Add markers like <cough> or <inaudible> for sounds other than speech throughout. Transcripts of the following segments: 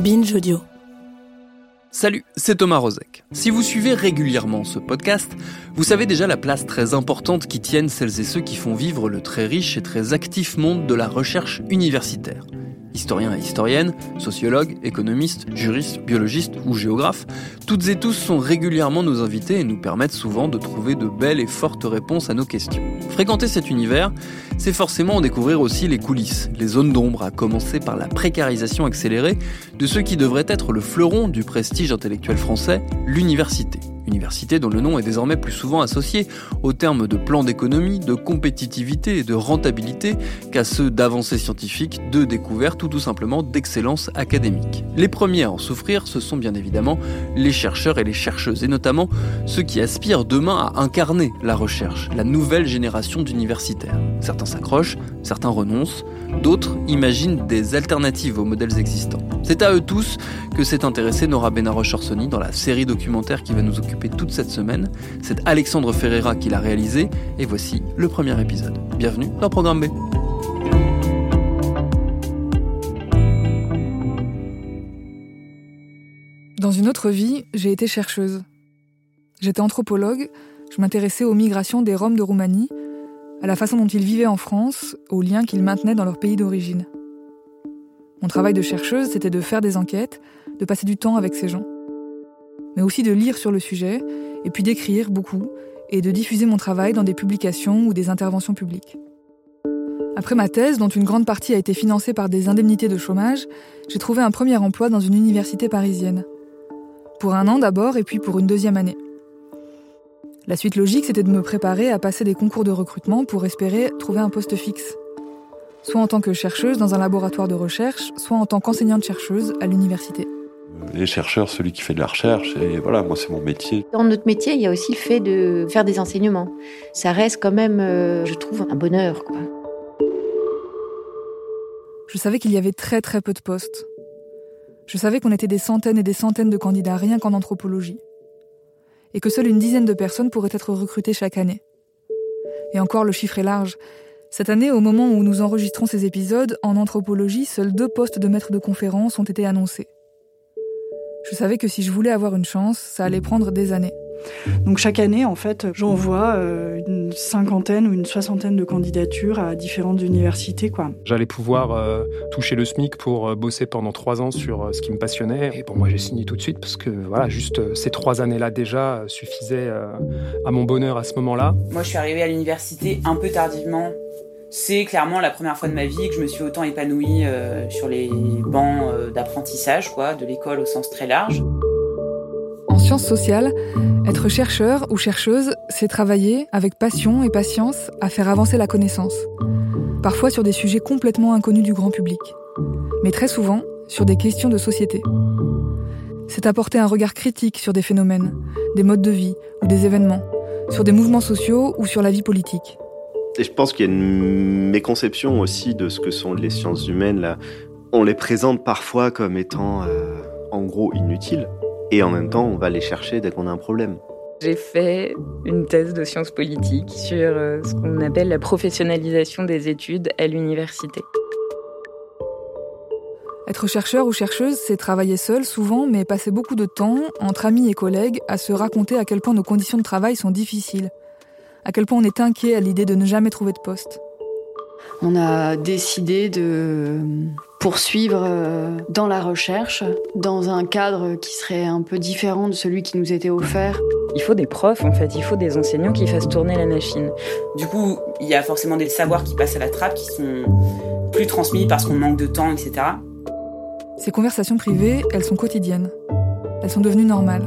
Binge Audio. Salut, c'est Thomas Rozek. Si vous suivez régulièrement ce podcast, vous savez déjà la place très importante qui tiennent celles et ceux qui font vivre le très riche et très actif monde de la recherche universitaire. Historiens et historiennes, sociologues, économistes, juristes, biologistes ou géographes, toutes et tous sont régulièrement nos invités et nous permettent souvent de trouver de belles et fortes réponses à nos questions. Fréquenter cet univers, c'est forcément en découvrir aussi les coulisses, les zones d'ombre, à commencer par la précarisation accélérée de ce qui devrait être le fleuron du prestige intellectuel français, l'université université dont le nom est désormais plus souvent associé aux termes de plan d'économie, de compétitivité et de rentabilité qu'à ceux d'avancée scientifique, de découverte ou tout simplement d'excellence académique. Les premiers à en souffrir, ce sont bien évidemment les chercheurs et les chercheuses, et notamment ceux qui aspirent demain à incarner la recherche, la nouvelle génération d'universitaires. Certains s'accrochent, certains renoncent, d'autres imaginent des alternatives aux modèles existants. C'est à eux tous que s'est intéressé Nora Benaroche-Orsoni dans la série documentaire qui va nous occuper toute cette semaine. C'est Alexandre Ferreira qui l'a réalisé et voici le premier épisode. Bienvenue dans Programme B. Dans une autre vie, j'ai été chercheuse. J'étais anthropologue, je m'intéressais aux migrations des Roms de Roumanie, à la façon dont ils vivaient en France, aux liens qu'ils maintenaient dans leur pays d'origine. Mon travail de chercheuse, c'était de faire des enquêtes, de passer du temps avec ces gens. Mais aussi de lire sur le sujet, et puis d'écrire beaucoup, et de diffuser mon travail dans des publications ou des interventions publiques. Après ma thèse, dont une grande partie a été financée par des indemnités de chômage, j'ai trouvé un premier emploi dans une université parisienne. Pour un an d'abord, et puis pour une deuxième année. La suite logique, c'était de me préparer à passer des concours de recrutement pour espérer trouver un poste fixe. Soit en tant que chercheuse dans un laboratoire de recherche, soit en tant qu'enseignante-chercheuse à l'université. Les chercheurs, celui qui fait de la recherche, et voilà, moi c'est mon métier. Dans notre métier, il y a aussi le fait de faire des enseignements. Ça reste quand même, euh, je trouve, un bonheur. Quoi. Je savais qu'il y avait très très peu de postes. Je savais qu'on était des centaines et des centaines de candidats rien qu'en anthropologie. Et que seule une dizaine de personnes pourraient être recrutées chaque année. Et encore, le chiffre est large. Cette année, au moment où nous enregistrons ces épisodes, en anthropologie, seuls deux postes de maître de conférence ont été annoncés. Je savais que si je voulais avoir une chance, ça allait prendre des années. Donc chaque année, en fait, j'envoie euh, une cinquantaine ou une soixantaine de candidatures à différentes universités. quoi. J'allais pouvoir euh, toucher le SMIC pour euh, bosser pendant trois ans sur ce qui me passionnait. Et bon, moi j'ai signé tout de suite parce que voilà, juste ces trois années-là déjà suffisaient à mon bonheur à ce moment-là. Moi je suis arrivée à l'université un peu tardivement c'est clairement la première fois de ma vie que je me suis autant épanouie euh, sur les bancs euh, d'apprentissage, quoi, de l'école au sens très large. En sciences sociales, être chercheur ou chercheuse, c'est travailler avec passion et patience à faire avancer la connaissance. Parfois sur des sujets complètement inconnus du grand public, mais très souvent sur des questions de société. C'est apporter un regard critique sur des phénomènes, des modes de vie ou des événements, sur des mouvements sociaux ou sur la vie politique. Et je pense qu'il y a une méconception aussi de ce que sont les sciences humaines. Là. On les présente parfois comme étant euh, en gros inutiles. Et en même temps, on va les chercher dès qu'on a un problème. J'ai fait une thèse de sciences politiques sur euh, ce qu'on appelle la professionnalisation des études à l'université. Être chercheur ou chercheuse, c'est travailler seul souvent, mais passer beaucoup de temps, entre amis et collègues, à se raconter à quel point nos conditions de travail sont difficiles à quel point on est inquiet à l'idée de ne jamais trouver de poste. On a décidé de poursuivre euh, dans la recherche, dans un cadre qui serait un peu différent de celui qui nous était offert. Il faut des profs, en fait, il faut des enseignants qui fassent tourner la machine. Du coup, il y a forcément des savoirs qui passent à la trappe, qui sont plus transmis parce qu'on manque de temps, etc. Ces conversations privées, elles sont quotidiennes. Elles sont devenues normales.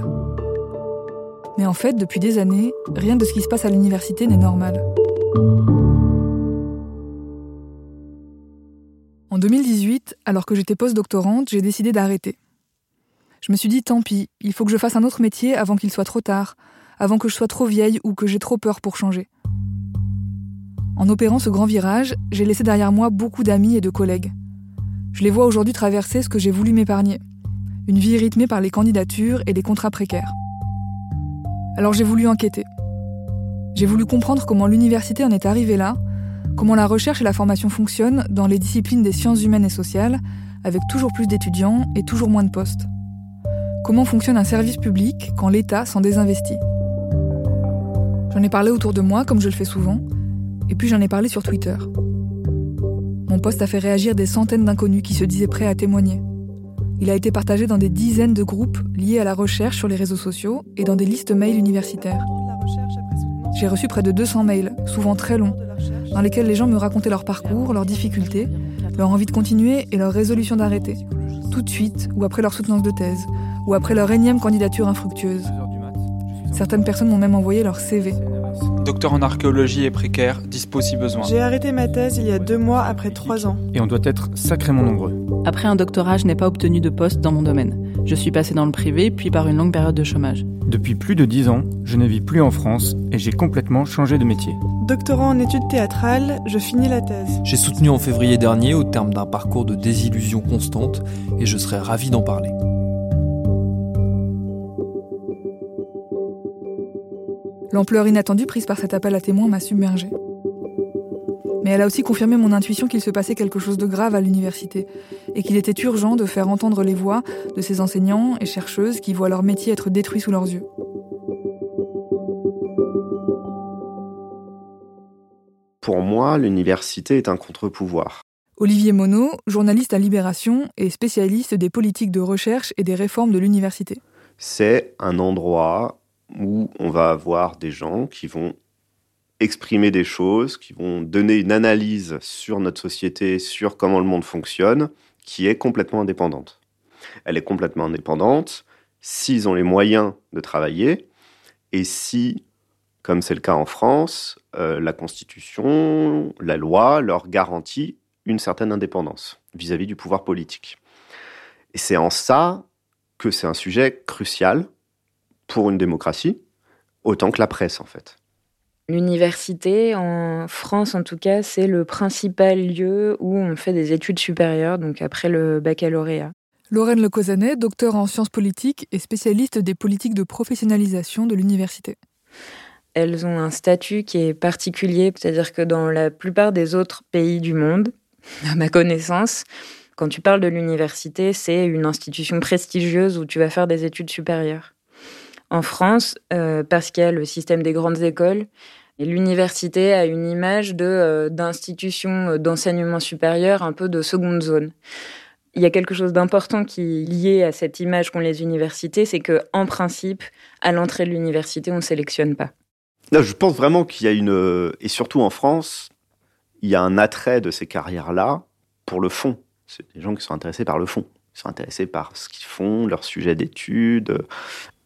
Mais en fait, depuis des années, rien de ce qui se passe à l'université n'est normal. Alors que j'étais post-doctorante, j'ai décidé d'arrêter. Je me suis dit tant pis, il faut que je fasse un autre métier avant qu'il soit trop tard, avant que je sois trop vieille ou que j'ai trop peur pour changer. En opérant ce grand virage, j'ai laissé derrière moi beaucoup d'amis et de collègues. Je les vois aujourd'hui traverser ce que j'ai voulu m'épargner. Une vie rythmée par les candidatures et des contrats précaires. Alors j'ai voulu enquêter. J'ai voulu comprendre comment l'université en est arrivée là, comment la recherche et la formation fonctionnent dans les disciplines des sciences humaines et sociales, avec toujours plus d'étudiants et toujours moins de postes. Comment fonctionne un service public quand l'État s'en désinvestit? J'en ai parlé autour de moi, comme je le fais souvent, et puis j'en ai parlé sur Twitter. Mon poste a fait réagir des centaines d'inconnus qui se disaient prêts à témoigner. Il a été partagé dans des dizaines de groupes liés à la recherche sur les réseaux sociaux et dans des listes mail universitaires. J'ai reçu près de 200 mails, souvent très longs, dans lesquels les gens me racontaient leur parcours, leurs difficultés, leur envie de continuer et leur résolution d'arrêter, tout de suite ou après leur soutenance de thèse, ou après leur énième candidature infructueuse. Certaines personnes m'ont même envoyé leur CV. Docteur en archéologie et précaire, dispo si besoin. J'ai arrêté ma thèse il y a deux mois après trois ans. Et on doit être sacrément nombreux. Après un doctorat, je n'ai pas obtenu de poste dans mon domaine. Je suis passé dans le privé, puis par une longue période de chômage. Depuis plus de dix ans, je ne vis plus en France et j'ai complètement changé de métier. Doctorant en études théâtrales, je finis la thèse. J'ai soutenu en février dernier au terme d'un parcours de désillusion constante et je serais ravi d'en parler. L'ampleur inattendue prise par cet appel à témoins m'a submergée. Mais elle a aussi confirmé mon intuition qu'il se passait quelque chose de grave à l'université et qu'il était urgent de faire entendre les voix de ces enseignants et chercheuses qui voient leur métier être détruit sous leurs yeux. Pour moi, l'université est un contre-pouvoir. Olivier Monod, journaliste à Libération et spécialiste des politiques de recherche et des réformes de l'université. C'est un endroit où on va avoir des gens qui vont exprimer des choses, qui vont donner une analyse sur notre société, sur comment le monde fonctionne, qui est complètement indépendante. Elle est complètement indépendante s'ils ont les moyens de travailler et si, comme c'est le cas en France, euh, la Constitution, la loi leur garantit une certaine indépendance vis-à-vis -vis du pouvoir politique. Et c'est en ça que c'est un sujet crucial pour une démocratie, autant que la presse en fait. L'université, en France en tout cas, c'est le principal lieu où on fait des études supérieures, donc après le baccalauréat. Lorraine Le docteur en sciences politiques et spécialiste des politiques de professionnalisation de l'université. Elles ont un statut qui est particulier, c'est-à-dire que dans la plupart des autres pays du monde, <laughs> à ma connaissance, quand tu parles de l'université, c'est une institution prestigieuse où tu vas faire des études supérieures en France euh, parce qu'il y a le système des grandes écoles. L'université a une image euh, d'institution d'enseignement supérieur un peu de seconde zone. Il y a quelque chose d'important qui est lié à cette image qu'ont les universités, c'est que en principe, à l'entrée de l'université, on ne sélectionne pas. Je pense vraiment qu'il y a une et surtout en France, il y a un attrait de ces carrières-là pour le fond. C'est des gens qui sont intéressés par le fond. Ils sont intéressés par ce qu'ils font, leur sujet d'étude,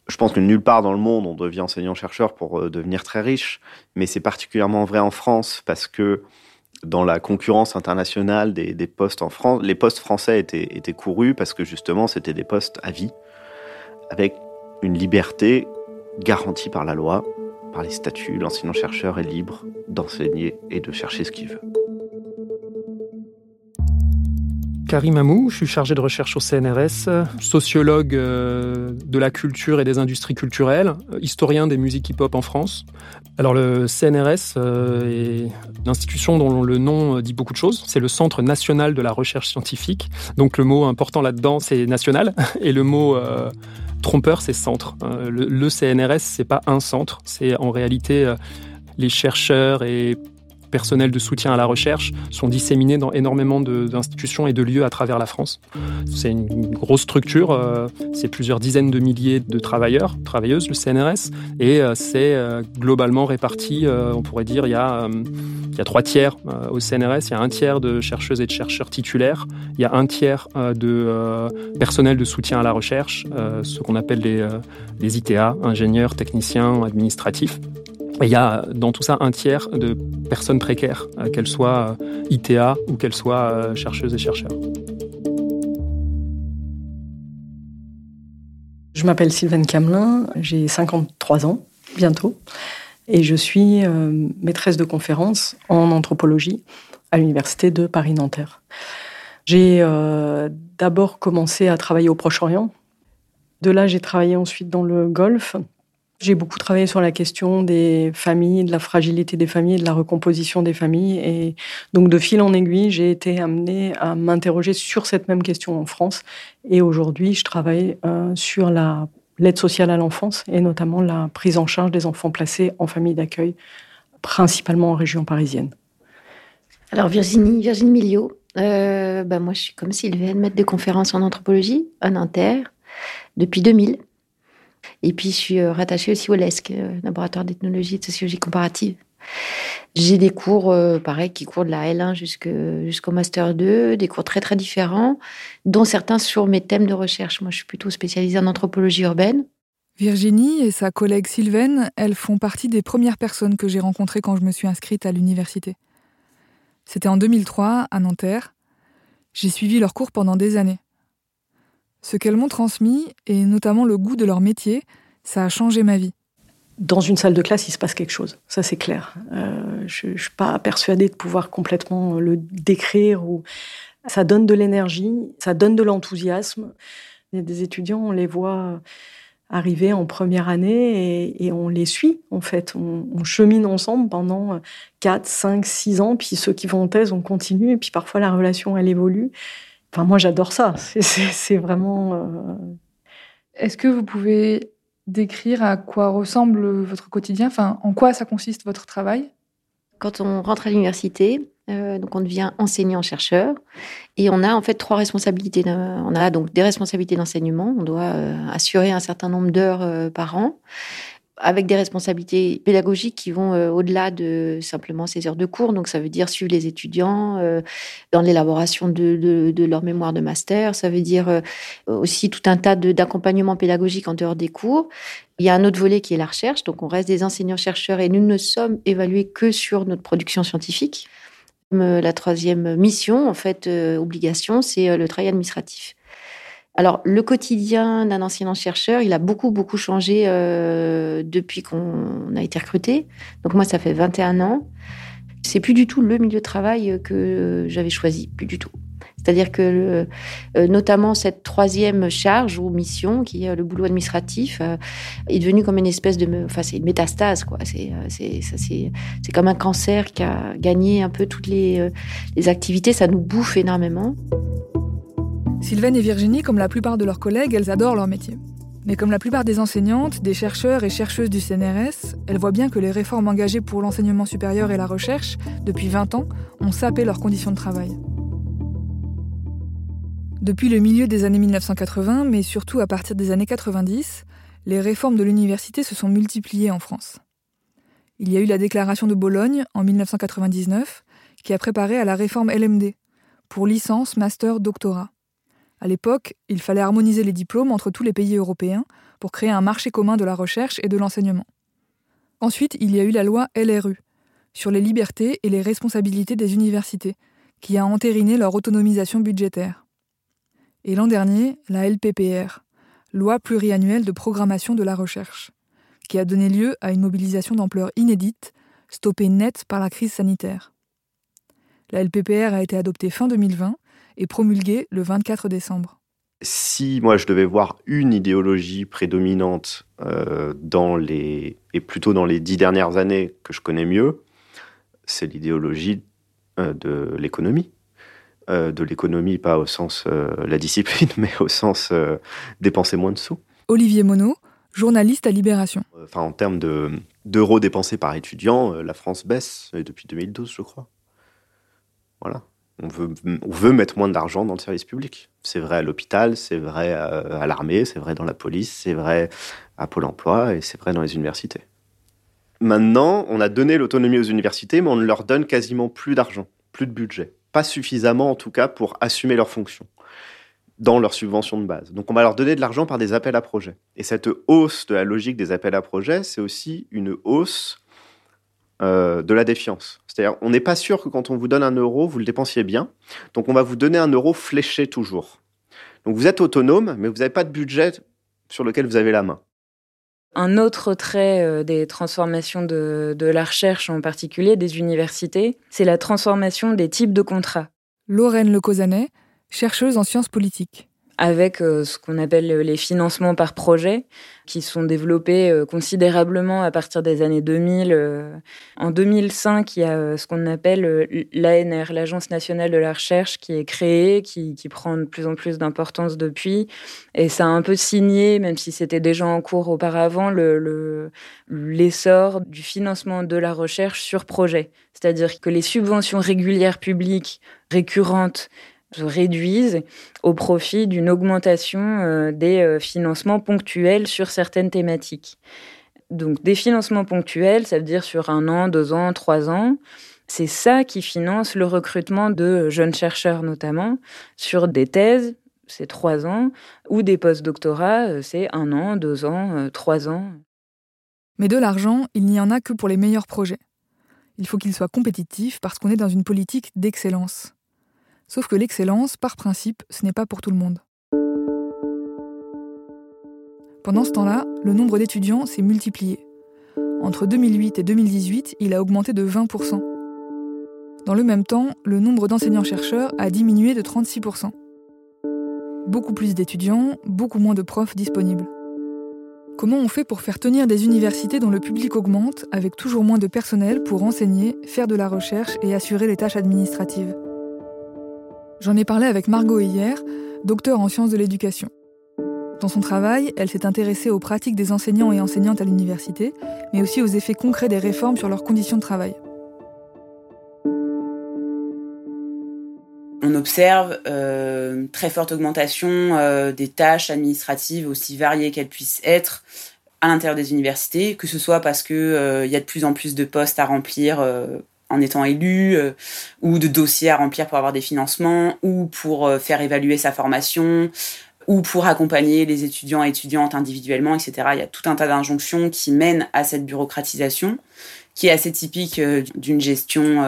je pense que nulle part dans le monde on devient enseignant-chercheur pour euh, devenir très riche, mais c'est particulièrement vrai en France parce que dans la concurrence internationale des, postes en France, les postes français étaient courus parce que justement c'était des postes à vie, avec une liberté garantie par la loi, par les statuts. L'enseignant-chercheur est libre d'enseigner et de chercher ce qu'il veut. Karim Amou, je suis chargé de recherche au CNRS, sociologue euh, de la culture et des industries culturelles, historien des musiques hip-hop en France. Alors le CNRS euh, est l'institution dont le nom dit beaucoup de choses. C'est le Centre national de la recherche scientifique. Donc le mot important là-dedans, c'est national, <laughs> et le mot euh, trompeur, c'est centre. Le CNRS, c'est pas un centre, c'est en réalité les chercheurs et personnels de soutien à la recherche sont disséminés dans énormément d'institutions et de lieux à travers la France. C'est une grosse structure, euh, c'est plusieurs dizaines de milliers de travailleurs, travailleuses, le CNRS, et euh, c'est euh, globalement réparti, on pourrait dire, il y a, il y a trois tiers au CNRS, il y a un tiers de chercheuses et de chercheurs titulaires, il y a un tiers de personnel de soutien à la recherche, ce qu'on appelle les, les ITA, ingénieurs, techniciens, administratifs. Il y a dans tout ça un tiers de personnes précaires, qu'elles soient ITA ou qu'elles soient chercheuses et chercheurs. Je m'appelle Sylvaine Camelin, j'ai 53 ans, bientôt, et je suis maîtresse de conférence en anthropologie à l'université de Paris-Nanterre. J'ai euh, d'abord commencé à travailler au Proche-Orient. De là, j'ai travaillé ensuite dans le Golfe. J'ai beaucoup travaillé sur la question des familles, de la fragilité des familles, de la recomposition des familles. Et donc, de fil en aiguille, j'ai été amenée à m'interroger sur cette même question en France. Et aujourd'hui, je travaille euh, sur la l'aide sociale à l'enfance et notamment la prise en charge des enfants placés en famille d'accueil, principalement en région parisienne. Alors Virginie, Virginie Miliot, euh, bah moi je suis comme Sylvaine, maître de conférences en anthropologie, en Inter, depuis 2000. Et puis je suis euh, rattachée aussi au LESC, euh, laboratoire d'ethnologie et de sociologie comparative. J'ai des cours, pareil, qui courent de la L1 jusqu'au Master 2, des cours très très différents, dont certains sur mes thèmes de recherche. Moi je suis plutôt spécialisée en anthropologie urbaine. Virginie et sa collègue Sylvaine, elles font partie des premières personnes que j'ai rencontrées quand je me suis inscrite à l'université. C'était en 2003, à Nanterre. J'ai suivi leurs cours pendant des années. Ce qu'elles m'ont transmis, et notamment le goût de leur métier, ça a changé ma vie. Dans une salle de classe, il se passe quelque chose, ça c'est clair. Euh, je ne suis pas persuadée de pouvoir complètement le décrire. Ou... Ça donne de l'énergie, ça donne de l'enthousiasme. Il y a des étudiants, on les voit arriver en première année et, on les suit, en fait. On, chemine ensemble pendant 4, 5, 6 ans, puis ceux qui vont en thèse, on continue, et puis parfois la relation, elle évolue. Enfin, moi, j'adore ça. C'est vraiment... Euh, Est-ce que vous pouvez décrire à quoi ressemble votre quotidien? Enfin, en quoi ça consiste votre travail? Quand on rentre à l'université, euh, donc on devient enseignant-chercheur et on a en fait trois responsabilités. On a donc des responsabilités d'enseignement. On doit euh, assurer un certain nombre d'heures euh, par an avec des responsabilités pédagogiques qui vont au-delà de simplement ces heures de cours. Donc, ça veut dire suivre les étudiants dans l'élaboration de, leur mémoire de master. Ça veut dire aussi tout un tas d'accompagnement pédagogique en dehors des cours. Il y a un autre volet qui est la recherche. Donc, on reste des enseignants-chercheurs et nous ne sommes évalués que sur notre production scientifique. La troisième mission, en fait, euh, obligation, c'est euh, le travail administratif. Alors, le quotidien d'un enseignant-chercheur, il a beaucoup, beaucoup changé euh, depuis qu'on a été recruté. Donc, moi, ça fait 21 ans. C'est plus du tout le milieu de travail que j'avais choisi, plus du tout. C'est-à-dire que, euh, notamment, cette troisième charge ou mission, qui est le boulot administratif, euh, est devenu comme une espèce de, enfin, c'est une métastase, quoi. C'est, c'est, comme un cancer qui a gagné un peu toutes les activités. Ça nous bouffe énormément. Sylvaine et Virginie, comme la plupart de leurs collègues, elles adorent leur métier. Mais comme la plupart des enseignantes, des chercheurs et chercheuses du CNRS, elles voient bien que les réformes engagées pour l'enseignement supérieur et la recherche, depuis 20 ans, ont sapé leurs conditions de travail. Depuis le milieu des années 1980, mais surtout à partir des années 90, les réformes de l'université se sont multipliées en France. Il y a eu la déclaration de Bologne en 1999, qui a préparé à la réforme LMD, pour licence, master, doctorat. À l'époque, il fallait harmoniser les diplômes entre tous les pays européens pour créer un marché commun de la recherche et de l'enseignement. Ensuite, il y a eu la loi LRU, sur les libertés et les responsabilités des universités, qui a entériné leur autonomisation budgétaire. Et l'an dernier, la LPPR, loi pluriannuelle de programmation de la recherche, qui a donné lieu à une mobilisation d'ampleur inédite, stoppée net par la crise sanitaire. La LPPR a été adoptée fin 2020 et promulguée le 24 décembre. Si moi je devais voir une idéologie prédominante euh, dans les et plutôt dans les dix dernières années que je connais mieux, c'est l'idéologie euh, de l'économie. Euh, de l'économie, pas au sens la discipline, <laughs> mais au sens dépenser moins de sous. Olivier Monod, journaliste à Libération. Enfin, en termes d'euros dépensés par étudiant, la France baisse depuis 2012, je crois. Voilà. On veut, mettre moins d'argent dans le service public. C'est vrai à l'hôpital, c'est vrai à, l'armée, c'est vrai dans la police, c'est vrai à Pôle emploi et c'est vrai dans les universités. Maintenant, on a donné l'autonomie aux universités, mais on ne leur donne quasiment plus d'argent, plus de budget pas suffisamment en tout cas pour assumer leurs fonctions dans leurs subventions de base. Donc on va leur donner de l'argent par des appels à projets. Et cette hausse de la logique des appels à projets, c'est aussi une hausse euh, de la défiance. C'est-à-dire, on n'est pas sûr que quand on vous donne un euro, vous le dépensiez bien. Donc, on va vous donner un euro fléché toujours. Donc, vous êtes autonome, mais vous n'avez pas de budget sur lequel vous avez la main. Un autre trait euh, des transformations de, de la recherche, en particulier des universités, c'est la transformation des types de contrats. Lorraine Lecausanet, chercheuse en sciences politiques avec euh, ce qu'on appelle les financements par projet, qui sont développés euh, considérablement à partir des années 2000. Euh. En 2005, il y a ce qu'on appelle l'ANR, l'Agence nationale de la recherche, qui est créée, qui, prend de plus en plus d'importance depuis. Et ça a un peu signé, même si c'était déjà en cours auparavant, l'essor le, du financement de la recherche sur projet. C'est-à-dire que les subventions régulières publiques récurrentes se réduisent au profit d'une augmentation euh, des euh, financements ponctuels sur certaines thématiques. Donc des financements ponctuels, ça veut dire sur un an, deux ans, trois ans. C'est ça qui finance le recrutement de jeunes chercheurs notamment sur des thèses, c'est trois ans, ou des post-doctorats, euh, c'est un an, deux ans, trois ans. Mais de l'argent, il n'y en a que pour les meilleurs projets. Il faut qu'ils soient compétitifs parce qu'on est dans une politique d'excellence. Sauf que l'excellence, par principe, ce n'est pas pour tout le monde. Pendant ce temps-là, le nombre d'étudiants s'est multiplié. Entre 2008 et 2018, il a augmenté de 20%. Dans le même temps, le nombre d'enseignants-chercheurs a diminué de 36%. Beaucoup plus d'étudiants, beaucoup moins de profs disponibles. Comment on fait pour faire tenir des universités dont le public augmente avec toujours moins de personnel pour enseigner, faire de la recherche et assurer les tâches administratives? J'en ai parlé avec Margot hier, docteur en sciences de l'éducation. Dans son travail, elle s'est intéressée aux pratiques des enseignants et enseignantes à l'université, mais aussi aux effets concrets des réformes sur leurs conditions de travail. On observe euh, très forte augmentation euh, des tâches administratives, aussi variées qu'elles puissent être, à l'intérieur des universités, que ce soit parce qu'il euh, y a de plus en plus de postes à remplir en étant élu, euh, ou de dossiers à remplir pour avoir des financements, ou pour euh, faire évaluer sa formation, ou pour accompagner les étudiants et étudiantes individuellement, etc. Il y a tout un tas d'injonctions qui mènent à cette bureaucratisation, qui est assez typique euh, d'une gestion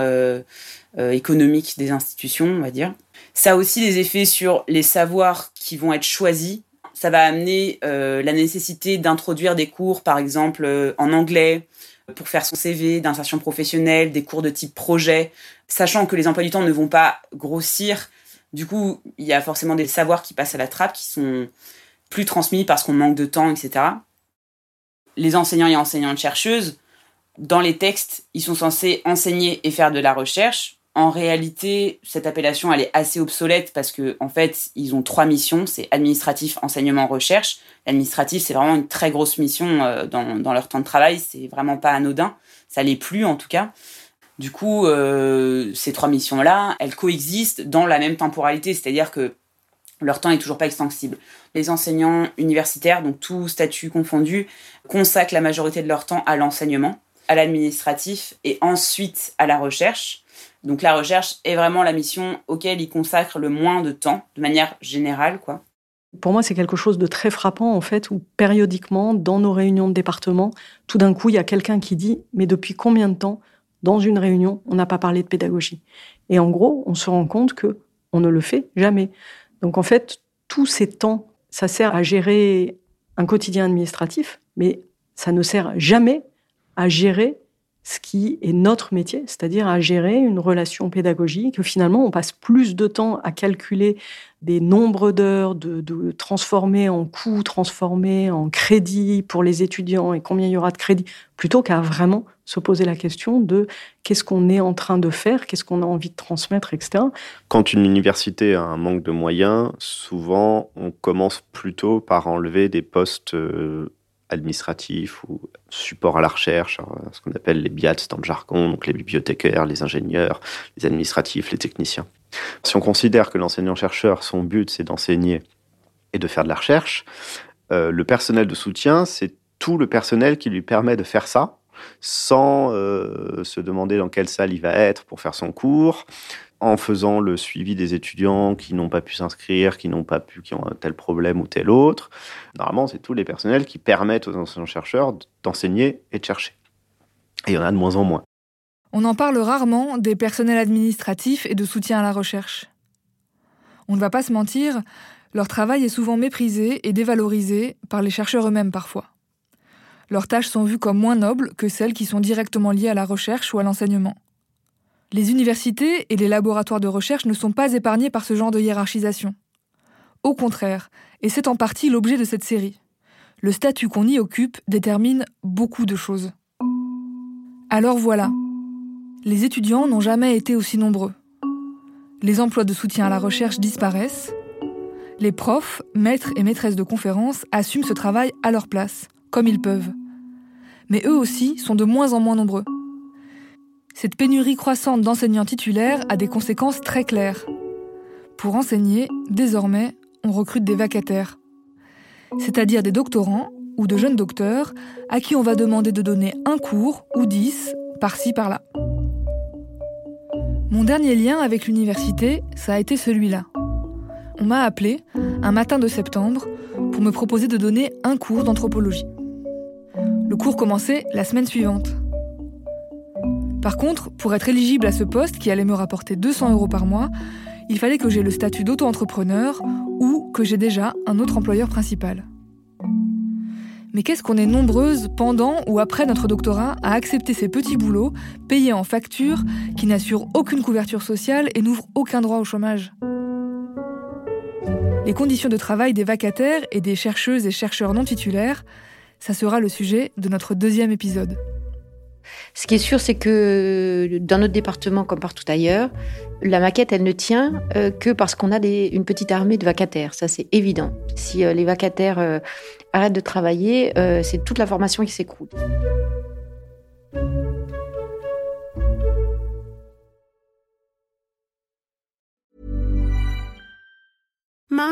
économique des institutions, on va dire. Ça a aussi des effets sur les savoirs qui vont être choisis. Ça va amener la nécessité d'introduire des cours, par exemple, en anglais, pour faire son CV d'insertion professionnelle, des cours de type projet, sachant que les emplois du temps ne vont pas grossir. Du coup, il y a forcément des savoirs qui passent à la trappe, qui sont plus transmis parce qu'on manque de temps, etc. Les enseignants et enseignantes chercheuses, dans les textes, ils sont censés enseigner et faire de la recherche. En réalité, cette appellation, elle est assez obsolète parce que, en fait, ils ont trois missions. C'est administratif, enseignement, recherche. L'administratif, c'est vraiment une très grosse mission euh, dans, leur temps de travail. C'est vraiment pas anodin. Ça l'est plus, en tout cas. Du coup, euh, ces trois missions-là, elles coexistent dans la même temporalité. C'est-à-dire que leur temps est toujours pas extensible. Les enseignants universitaires, donc tout statut confondu, consacrent la majorité de leur temps à l'enseignement, à l'administratif et ensuite à la recherche. Donc la recherche est vraiment la mission auquel ils consacrent le moins de temps, de manière générale, quoi. Pour moi, c'est quelque chose de très frappant, en fait, où périodiquement, dans nos réunions de département, tout d'un coup, il y a quelqu'un qui dit Mais depuis combien de temps, dans une réunion, on n'a pas parlé de pédagogie? Et en gros, on se rend compte que on ne le fait jamais. Donc, en fait, tous ces temps, ça sert à gérer un quotidien administratif, mais ça ne sert jamais à gérer ce qui est notre métier, c'est-à-dire à gérer une relation pédagogique, que finalement on passe plus de temps à calculer des nombres d'heures, de, transformer en coûts, transformer en crédit pour les étudiants et combien il y aura de crédit, plutôt qu'à vraiment se poser la question de qu'est-ce qu'on est en train de faire, qu'est-ce qu'on a envie de transmettre, etc. Quand une université a un manque de moyens, souvent on commence plutôt par enlever des postes euh, administratif ou support à la recherche, ce qu'on appelle les BIATS dans le jargon, donc les bibliothécaires, les ingénieurs, les administratifs, les techniciens. Si on considère que l'enseignant-chercheur, son but, c'est d'enseigner et de faire de la recherche, euh, le personnel de soutien, c'est tout le personnel qui lui permet de faire ça, sans euh, se demander dans quelle salle il va être pour faire son cours, en faisant le suivi des étudiants qui n'ont pas pu s'inscrire, qui n'ont pas pu, qui ont tel problème ou tel autre. Normalement, c'est tous les personnels qui permettent aux enseignants-chercheurs d'enseigner et de chercher. Et il y en a de moins en moins. On en parle rarement des personnels administratifs et de soutien à la recherche. On ne va pas se mentir, leur travail est souvent méprisé et dévalorisé par les chercheurs eux-mêmes parfois. Leurs tâches sont vues comme moins nobles que celles qui sont directement liées à la recherche ou à l'enseignement. Les universités et les laboratoires de recherche ne sont pas épargnés par ce genre de hiérarchisation. Au contraire, et c'est en partie l'objet de cette série. Le statut qu'on y occupe détermine beaucoup de choses. Alors voilà, les étudiants n'ont jamais été aussi nombreux. Les emplois de soutien à la recherche disparaissent. Les profs, maîtres et maîtresses de conférences assument ce travail à leur place, comme ils peuvent. Mais eux aussi sont de moins en moins nombreux. Cette pénurie croissante d'enseignants titulaires a des conséquences très claires. Pour enseigner, désormais, on recrute des vacataires, c'est-à-dire des doctorants ou de jeunes docteurs à qui on va demander de donner un cours ou dix par-ci par-là. Mon dernier lien avec l'université, ça a été celui-là. On m'a appelé, un matin de septembre, pour me proposer de donner un cours d'anthropologie. Le cours commençait la semaine suivante. Par contre, pour être éligible à ce poste qui allait me rapporter 200 euros par mois, il fallait que j'ai le statut d'auto-entrepreneur ou que j'ai déjà un autre employeur principal. Mais qu'est-ce qu'on est nombreuses pendant ou après notre doctorat à accepter ces petits boulots payés en facture qui n'assurent aucune couverture sociale et n'ouvrent aucun droit au chômage? Les conditions de travail des vacataires et des chercheuses et chercheurs non titulaires, ça sera le sujet de notre deuxième épisode. Ce qui est sûr, c'est que dans notre département, comme partout ailleurs, la maquette, elle ne tient euh, que parce qu'on a une petite armée de vacataires. Ça, c'est évident. Si euh, les vacataires euh, arrêtent de travailler, c'est toute la formation qui s'écroule.